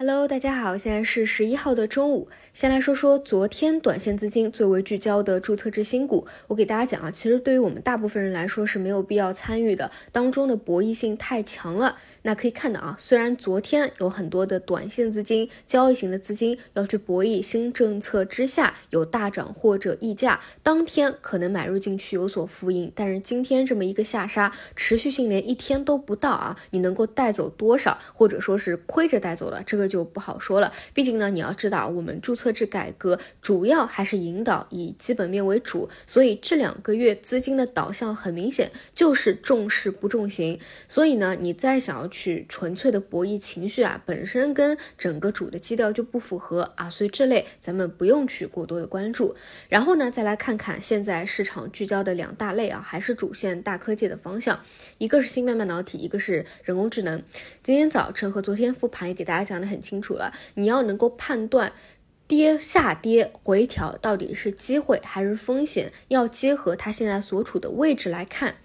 Hello，大家好，现在是十一号的中午。先来说说昨天短线资金最为聚焦的注册制新股。我给大家讲啊，其实对于我们大部分人来说是没有必要参与的，当中的博弈性太强了。那可以看到啊，虽然昨天有很多的短线资金、交易型的资金要去博弈新政策之下有大涨或者溢价，当天可能买入进去有所浮盈，但是今天这么一个下杀，持续性连一天都不到啊，你能够带走多少，或者说是亏着带走了，这个。就不好说了，毕竟呢，你要知道，我们注册制改革主要还是引导以基本面为主，所以这两个月资金的导向很明显就是重视不重型，所以呢，你再想要去纯粹的博弈情绪啊，本身跟整个主的基调就不符合啊，所以这类咱们不用去过多的关注。然后呢，再来看看现在市场聚焦的两大类啊，还是主线大科技的方向，一个是芯片半导体，一个是人工智能。今天早晨和昨天复盘也给大家讲的很。清楚了，你要能够判断跌下跌回调到底是机会还是风险，要结合它现在所处的位置来看。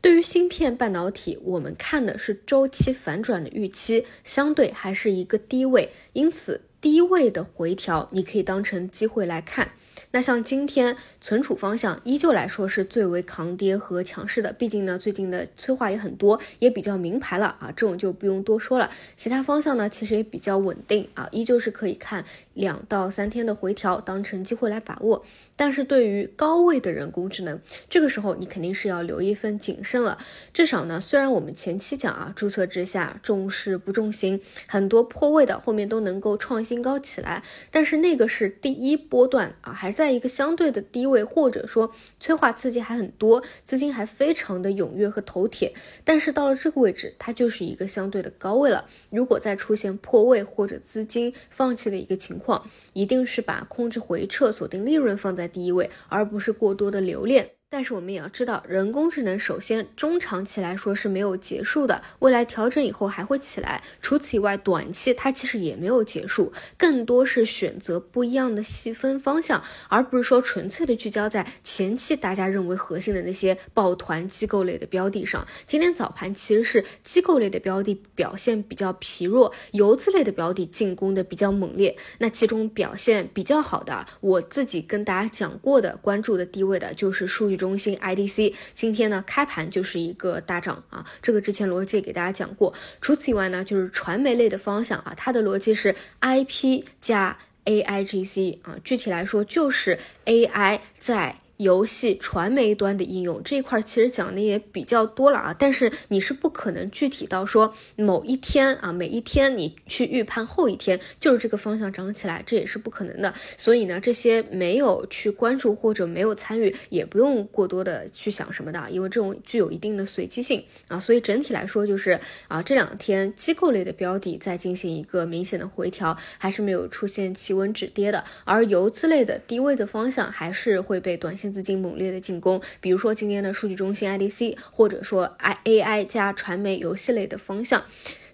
对于芯片半导体，我们看的是周期反转的预期，相对还是一个低位，因此低位的回调你可以当成机会来看。那像今天存储方向依旧来说是最为抗跌和强势的，毕竟呢最近的催化也很多，也比较明牌了啊，这种就不用多说了。其他方向呢其实也比较稳定啊，依旧是可以看两到三天的回调当成机会来把握。但是对于高位的人工智能，这个时候你肯定是要留一份谨慎了。至少呢，虽然我们前期讲啊，注册之下重视不重心，很多破位的后面都能够创新高起来，但是那个是第一波段啊，还在一个相对的低位，或者说催化刺激还很多，资金还非常的踊跃和头铁。但是到了这个位置，它就是一个相对的高位了。如果再出现破位或者资金放弃的一个情况，一定是把控制回撤、锁定利润放在。第一位，而不是过多的留恋。但是我们也要知道，人工智能首先中长期来说是没有结束的，未来调整以后还会起来。除此以外，短期它其实也没有结束，更多是选择不一样的细分方向，而不是说纯粹的聚焦在前期大家认为核心的那些抱团机构类的标的上。今天早盘其实是机构类的标的表现比较疲弱，游资类的标的进攻的比较猛烈。那其中表现比较好的，我自己跟大家讲过的关注的低位的就是数据。中心 IDC 今天呢开盘就是一个大涨啊，这个之前逻辑给大家讲过。除此以外呢，就是传媒类的方向啊，它的逻辑是 IP 加 AIGC 啊，具体来说就是 AI 在。游戏传媒端的应用这一块其实讲的也比较多了啊，但是你是不可能具体到说某一天啊，每一天你去预判后一天就是这个方向涨起来，这也是不可能的。所以呢，这些没有去关注或者没有参与，也不用过多的去想什么的，因为这种具有一定的随机性啊。所以整体来说就是啊，这两天机构类的标的在进行一个明显的回调，还是没有出现企稳止跌的，而游资类的低位的方向还是会被短线。资金猛烈的进攻，比如说今天的数据中心 IDC，或者说 I AI 加传媒游戏类的方向。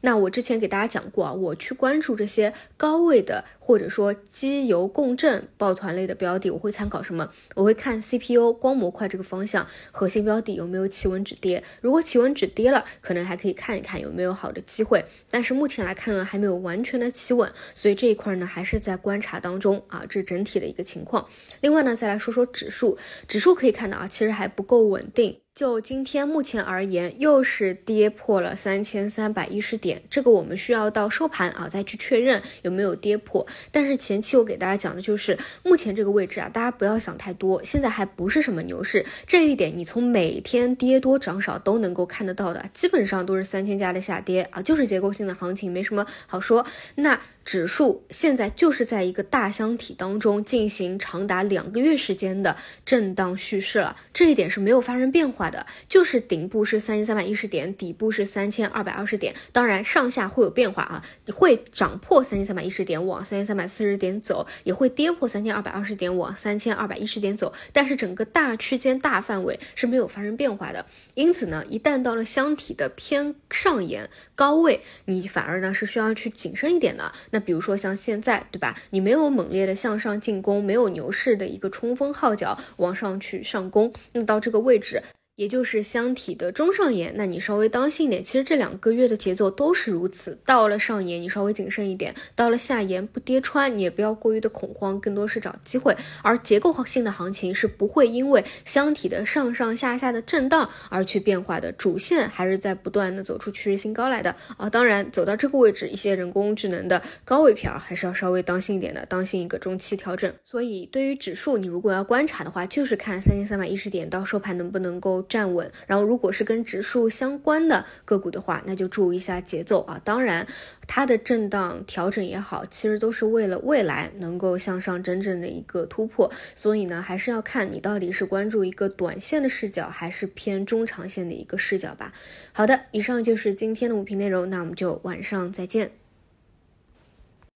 那我之前给大家讲过啊，我去关注这些高位的或者说机油共振抱团类的标的，我会参考什么？我会看 CPU 光模块这个方向核心标的有没有企稳止跌。如果企稳止跌了，可能还可以看一看有没有好的机会。但是目前来看呢，还没有完全的企稳，所以这一块呢还是在观察当中啊，这是整体的一个情况。另外呢，再来说说指数，指数可以看到啊，其实还不够稳定。就今天目前而言，又是跌破了三千三百一十点，这个我们需要到收盘啊再去确认有没有跌破。但是前期我给大家讲的就是目前这个位置啊，大家不要想太多，现在还不是什么牛市，这一点你从每天跌多涨少都能够看得到的，基本上都是三千家的下跌啊，就是结构性的行情，没什么好说。那指数现在就是在一个大箱体当中进行长达两个月时间的震荡蓄势了，这一点是没有发生变化。的就是顶部是三千三百一十点，底部是三千二百二十点，当然上下会有变化啊，你会涨破三千三百一十点往三千三百四十点走，也会跌破三千二百二十点往三千二百一十点走，但是整个大区间大范围是没有发生变化的。因此呢，一旦到了箱体的偏上沿高位，你反而呢是需要去谨慎一点的。那比如说像现在，对吧？你没有猛烈的向上进攻，没有牛市的一个冲锋号角往上去上攻，那到这个位置。也就是箱体的中上沿，那你稍微当心一点。其实这两个月的节奏都是如此，到了上沿你稍微谨慎一点，到了下沿不跌穿，你也不要过于的恐慌，更多是找机会。而结构性的行情是不会因为箱体的上上下下的震荡而去变化的，主线还是在不断的走出趋势新高来的啊。当然走到这个位置，一些人工智能的高位票还是要稍微当心一点的，当心一个中期调整。所以对于指数，你如果要观察的话，就是看三千三百一十点到收盘能不能够。站稳，然后如果是跟指数相关的个股的话，那就注意一下节奏啊。当然，它的震荡调整也好，其实都是为了未来能够向上真正的一个突破。所以呢，还是要看你到底是关注一个短线的视角，还是偏中长线的一个视角吧。好的，以上就是今天的五评内容，那我们就晚上再见。